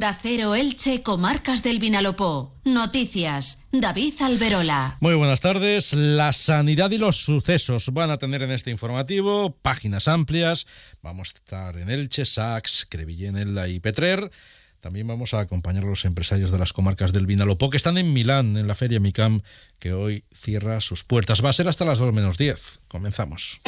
Da Cero Elche, Comarcas del Vinalopó. Noticias. David Alberola. Muy buenas tardes. La sanidad y los sucesos van a tener en este informativo páginas amplias. Vamos a estar en Elche, Sax, Crevillén, Elda y Petrer. También vamos a acompañar a los empresarios de las comarcas del Vinalopó que están en Milán, en la Feria Micam, que hoy cierra sus puertas. Va a ser hasta las 2 menos 10. Comenzamos.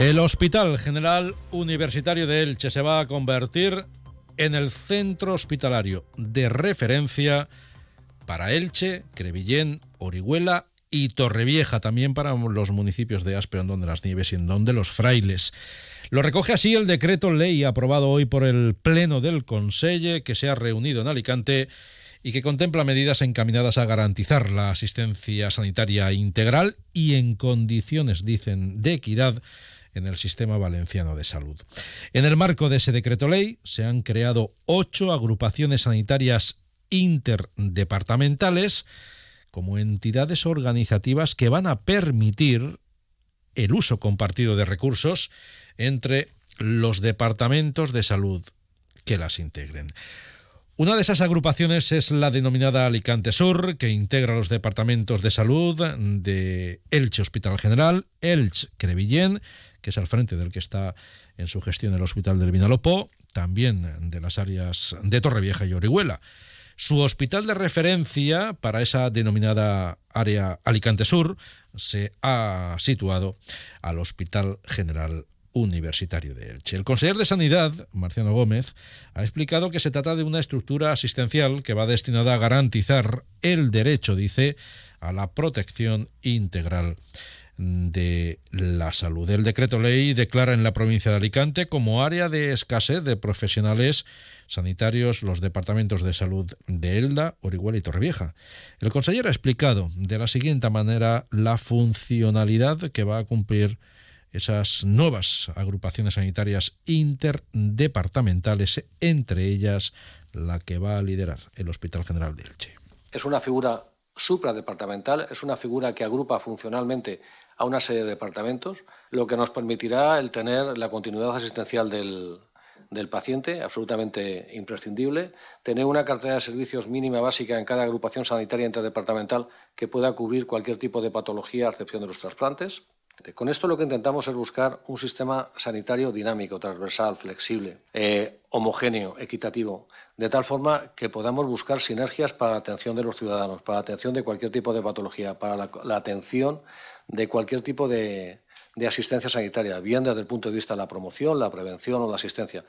El Hospital General Universitario de Elche se va a convertir en el centro hospitalario de referencia para Elche, Crevillén, Orihuela y Torrevieja, también para los municipios de Asperondón de las Nieves y en donde los frailes. Lo recoge así el decreto ley aprobado hoy por el Pleno del Consejo que se ha reunido en Alicante y que contempla medidas encaminadas a garantizar la asistencia sanitaria integral y en condiciones, dicen, de equidad en el sistema valenciano de salud. En el marco de ese decreto ley se han creado ocho agrupaciones sanitarias interdepartamentales como entidades organizativas que van a permitir el uso compartido de recursos entre los departamentos de salud que las integren. Una de esas agrupaciones es la denominada Alicante Sur, que integra los departamentos de salud de Elche Hospital General, Elche Crevillén, que es al frente del que está en su gestión el Hospital del Vinalopó, también de las áreas de Torrevieja y Orihuela. Su hospital de referencia para esa denominada área Alicante Sur se ha situado al Hospital General Universitario de Elche. El consejero de Sanidad, Marciano Gómez, ha explicado que se trata de una estructura asistencial que va destinada a garantizar el derecho, dice, a la protección integral de la salud. El decreto ley declara en la provincia de Alicante como área de escasez de profesionales sanitarios los departamentos de salud de Elda, Orihuela y Torrevieja. El consejero ha explicado de la siguiente manera la funcionalidad que va a cumplir esas nuevas agrupaciones sanitarias interdepartamentales, entre ellas la que va a liderar el Hospital General de Elche. Es una figura supradepartamental, es una figura que agrupa funcionalmente a una serie de departamentos, lo que nos permitirá el tener la continuidad asistencial del, paciente, absolutamente imprescindible, tener una cartera de servicios mínima básica en cada agrupación sanitaria interdepartamental que pueda cubrir cualquier tipo de patología, a excepción de los trasplantes. Con esto lo que intentamos es buscar un sistema sanitario dinámico, transversal, flexible, eh, homogéneo, equitativo, de tal forma que podamos buscar sinergias para la atención de los ciudadanos, para la atención de cualquier tipo de patología, para la atención de cualquier tipo de, asistencia sanitaria, bien desde el punto de vista de la promoción, la prevención o la asistencia.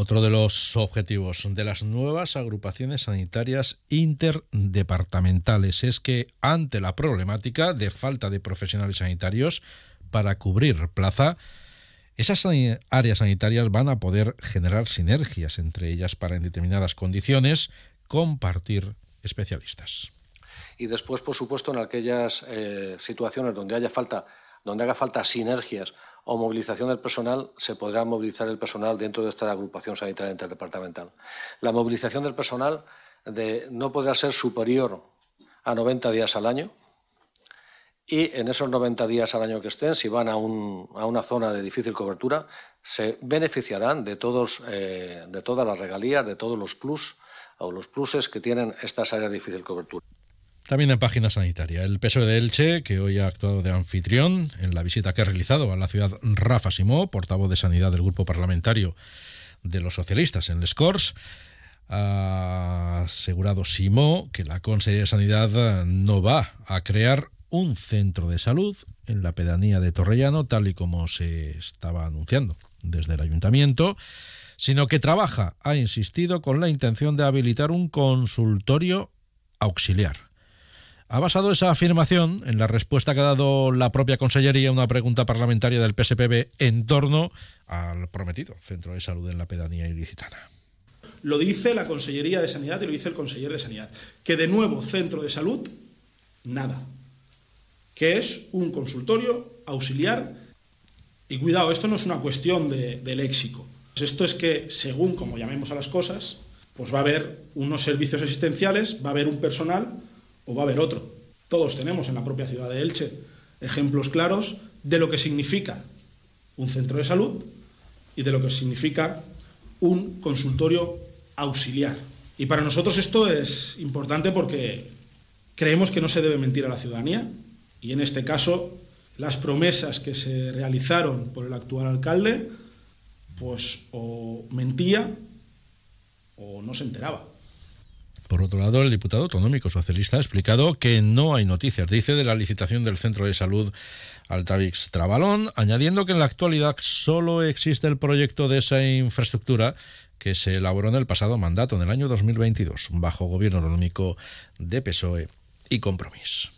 Otro de los objetivos de las nuevas agrupaciones sanitarias interdepartamentales es que ante la problemática de falta de profesionales sanitarios para cubrir plaza, esas áreas sanitarias van a poder generar sinergias entre ellas para en determinadas condiciones compartir especialistas. Y después, por supuesto, en aquellas eh, situaciones donde haya falta, donde haga falta sinergias o movilización del personal, se podrá movilizar el personal dentro de esta agrupación sanitaria interdepartamental. La movilización del personal no podrá ser superior a 90 días al año, y en esos 90 días al año que estén, si van a, una zona de difícil cobertura, se beneficiarán de, todos, eh, de todas las regalías, de todos los plus o los pluses que tienen estas áreas de difícil cobertura. También en página sanitaria. El PSOE de Elche, que hoy ha actuado de anfitrión en la visita que ha realizado a la ciudad Rafa Simó, portavoz de Sanidad del Grupo Parlamentario de los Socialistas en Les Corts, ha asegurado Simó que la Consejería de Sanidad no va a crear un centro de salud en la pedanía de Torrellano, tal y como se estaba anunciando desde el ayuntamiento, sino que trabaja, ha insistido, con la intención de habilitar un consultorio auxiliar ha basado esa afirmación en la respuesta que ha dado la propia Consellería a una pregunta parlamentaria del PSPB en torno al prometido Centro de Salud en la Pedanía Ilicitana. Lo dice la Consellería de Sanidad y lo dice el Consejero de Sanidad. Que de nuevo Centro de Salud, nada. Que es un consultorio auxiliar. Y cuidado, esto no es una cuestión de, de léxico. Esto es que, según como llamemos a las cosas, pues va a haber unos servicios asistenciales, va a haber un personal o va a haber otro. Todos tenemos en la propia ciudad de Elche ejemplos claros de lo que significa un centro de salud y de lo que significa un consultorio auxiliar. Y para nosotros esto es importante porque creemos que no se debe mentir a la ciudadanía y en este caso las promesas que se realizaron por el actual alcalde pues o mentía o no se enteraba. Por otro lado, el diputado autonómico socialista ha explicado que no hay noticias, dice, de la licitación del Centro de Salud Altavix Trabalón, añadiendo que en la actualidad solo existe el proyecto de esa infraestructura que se elaboró en el pasado mandato, en el año 2022, bajo gobierno autonómico de PSOE y Compromís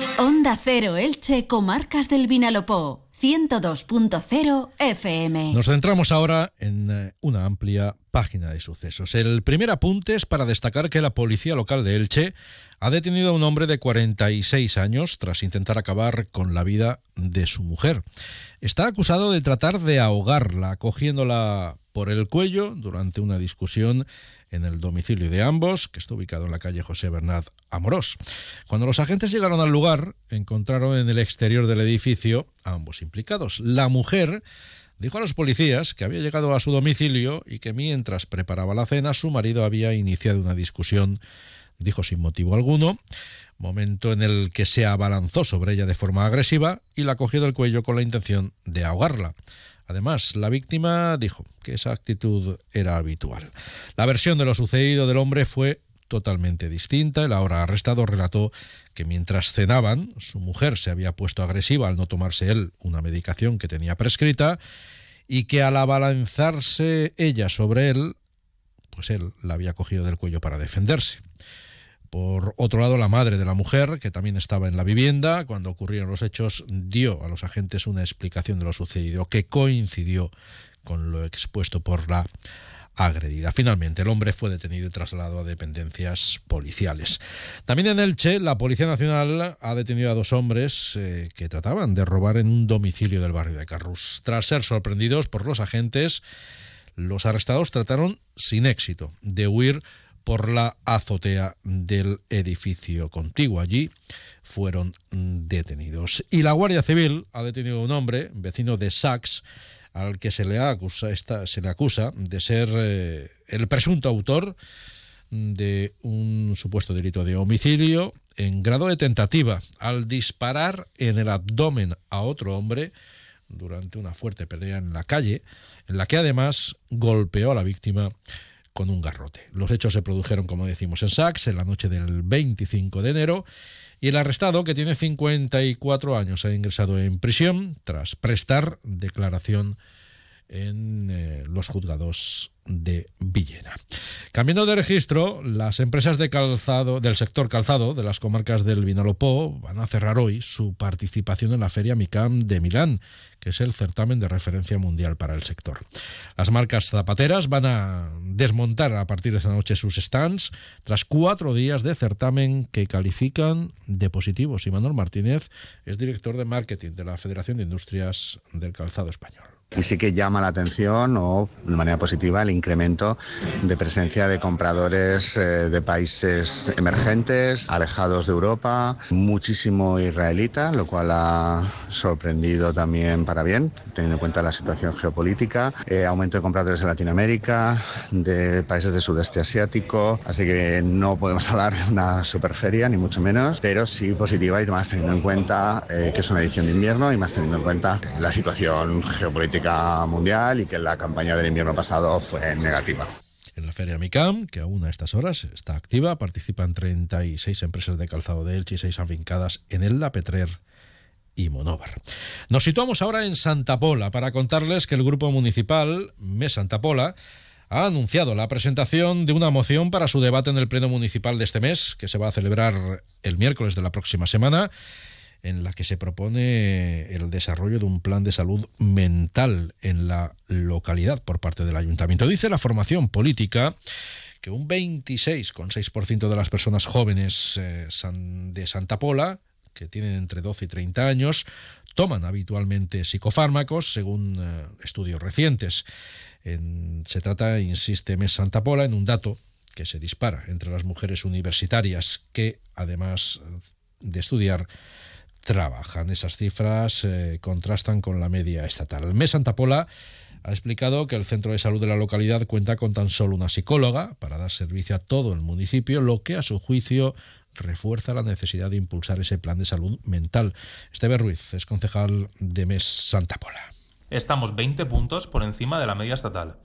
Onda Cero Elche, Comarcas del Vinalopó. 102.0 FM. Nos centramos ahora en eh, una amplia página de sucesos. El primer apunte es para destacar que la policía local de Elche ha detenido a un hombre de 46 años tras intentar acabar con la vida de su mujer. Está acusado de tratar de ahogarla, cogiéndola por el cuello durante una discusión en el domicilio de ambos, que está ubicado en la calle José Bernard Amorós. Cuando los agentes llegaron al lugar, encontraron en el exterior del edificio a ambos implicados. La mujer dijo a los policías que había llegado a su domicilio y que mientras preparaba la cena su marido había iniciado una discusión, dijo sin motivo alguno, momento en el que se abalanzó sobre ella de forma agresiva y la cogió del cuello con la intención de ahogarla. Además, la víctima dijo que esa actitud era habitual. La versión de lo sucedido del hombre fue totalmente distinta. El ahora arrestado relató que mientras cenaban, su mujer se había puesto agresiva al no tomarse él una medicación que tenía prescrita y que al abalanzarse ella sobre él, pues él la había cogido del cuello para defenderse. Por otro lado, la madre de la mujer, que también estaba en la vivienda cuando ocurrieron los hechos, dio a los agentes una explicación de lo sucedido que coincidió con lo expuesto por la agredida. Finalmente, el hombre fue detenido y trasladado a dependencias policiales. También en Elche, la Policía Nacional ha detenido a dos hombres eh, que trataban de robar en un domicilio del barrio de Carrús. Tras ser sorprendidos por los agentes, los arrestados trataron sin éxito de huir por la azotea del edificio contiguo. Allí fueron detenidos. Y la Guardia Civil ha detenido a un hombre, vecino de Sachs, al que se le acusa, se le acusa de ser eh, el presunto autor de un supuesto delito de homicidio en grado de tentativa al disparar en el abdomen a otro hombre durante una fuerte pelea en la calle, en la que además golpeó a la víctima con un garrote. Los hechos se produjeron, como decimos, en Sachs en la noche del 25 de enero y el arrestado, que tiene 54 años, ha ingresado en prisión tras prestar declaración en eh, los juzgados de Villena. Cambiando de registro, las empresas de calzado del sector calzado de las comarcas del Vinalopó van a cerrar hoy su participación en la Feria MICAM de Milán, que es el certamen de referencia mundial para el sector. Las marcas zapateras van a desmontar a partir de esta noche sus stands tras cuatro días de certamen que califican de positivos. Y Manuel Martínez es director de marketing de la Federación de Industrias del Calzado Español. Y sí que llama la atención, o de manera positiva, el incremento de presencia de compradores eh, de países emergentes, alejados de Europa, muchísimo israelita, lo cual ha sorprendido también para bien, teniendo en cuenta la situación geopolítica, eh, aumento de compradores en Latinoamérica, de países del sudeste asiático, así que no podemos hablar de una superferia, ni mucho menos, pero sí positiva y más teniendo en cuenta eh, que es una edición de invierno y más teniendo en cuenta la situación geopolítica mundial y que la campaña del invierno pasado fue negativa. En la Feria MICAM, que aún a estas horas está activa, participan 36 empresas de calzado de Elche y 6 afincadas en el La Petrer y Monóvar. Nos situamos ahora en Santa Pola para contarles que el grupo municipal MES Santa Pola ha anunciado la presentación de una moción para su debate en el Pleno Municipal de este mes, que se va a celebrar el miércoles de la próxima semana en la que se propone el desarrollo de un plan de salud mental en la localidad por parte del ayuntamiento. Dice la formación política que un 26,6% de las personas jóvenes eh, de Santa Pola, que tienen entre 12 y 30 años, toman habitualmente psicofármacos, según eh, estudios recientes. se trata, insiste Mes Santa Pola, en un dato que se dispara entre las mujeres universitarias que, además de estudiar, trabajan. Esas cifras eh, contrastan con la media estatal. El mes Santa Pola ha explicado que el centro de salud de la localidad cuenta con tan solo una psicóloga para dar servicio a todo el municipio, lo que a su juicio refuerza la necesidad de impulsar ese plan de salud mental. Esteve Ruiz es concejal de MES Santa Pola. Estamos 20 puntos por encima de la media estatal.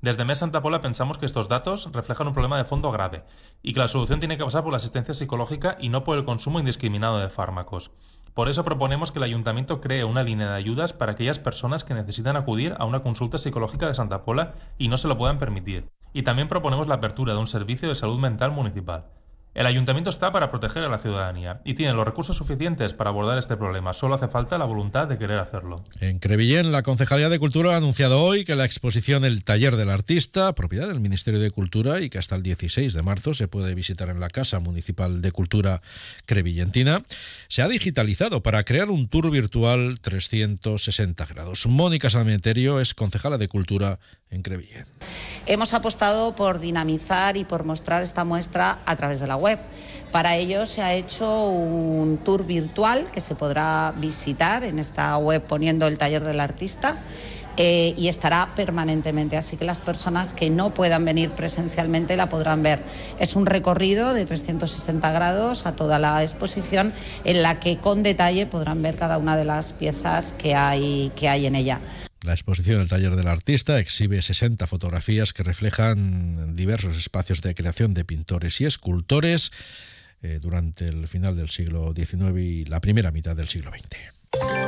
Desde MES Santa Pola pensamos que estos datos reflejan un problema de fondo grave y que la solución tiene que pasar por la asistencia psicológica y no por el consumo indiscriminado de fármacos. Por eso proponemos que el ayuntamiento cree una línea de ayudas para aquellas personas que necesitan acudir a una consulta psicológica de Santa Pola y no se lo puedan permitir. Y también proponemos la apertura de un servicio de salud mental municipal. El ayuntamiento está para proteger a la ciudadanía y tiene los recursos suficientes para abordar este problema. Solo hace falta la voluntad de querer hacerlo. En Crevillén, la Concejalía de Cultura ha anunciado hoy que la exposición El Taller del Artista, propiedad del Ministerio de Cultura y que hasta el 16 de marzo se puede visitar en la Casa Municipal de Cultura Crevillentina, se ha digitalizado para crear un tour virtual 360 grados. Mónica Sanemeterio es concejala de Cultura en Crevillén. Hemos apostado por dinamizar y por mostrar esta muestra a través de la web. Para ello se ha hecho un tour virtual que se podrá visitar en esta web poniendo el taller del artista. Eh, y estará permanentemente, así que las personas que no puedan venir presencialmente la podrán ver. Es un recorrido de 360 grados a toda la exposición en la que con detalle podrán ver cada una de las piezas que hay, que hay en ella. La exposición del taller del artista exhibe 60 fotografías que reflejan diversos espacios de creación de pintores y escultores eh, durante el final del siglo XIX y la primera mitad del siglo XX.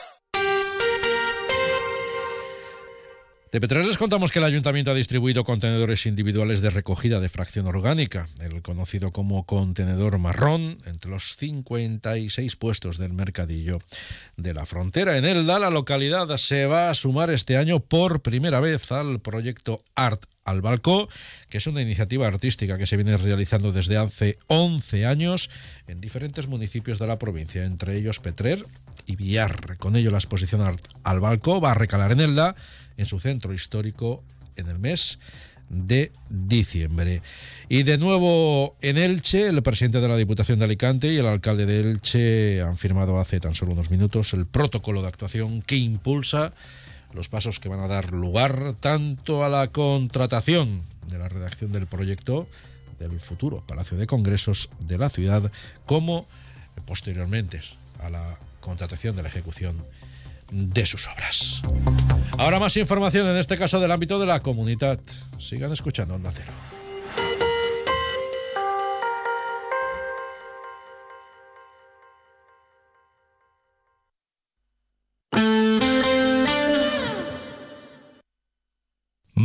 De Petrer contamos que el ayuntamiento ha distribuido contenedores individuales de recogida de fracción orgánica, el conocido como contenedor marrón, entre los 56 puestos del mercadillo de la frontera. En Elda, la localidad se va a sumar este año por primera vez al proyecto Art al Balcó, que es una iniciativa artística que se viene realizando desde hace 11 años en diferentes municipios de la provincia, entre ellos Petrer Con ello, la exposición al Balcó va a recalar en Elda en su centro histórico en el mes de diciembre. Y de nuevo en Elche, el presidente de la Diputación de Alicante y el alcalde de Elche han firmado hace tan solo unos minutos el protocolo de actuación que impulsa los pasos que van a dar lugar tanto a la contratación de la redacción del proyecto del futuro Palacio de Congresos de la ciudad como posteriormente a la contratación de la ejecución de sus obras. Ahora más información en este caso del ámbito de la comunidad. Sigan escuchando Onda.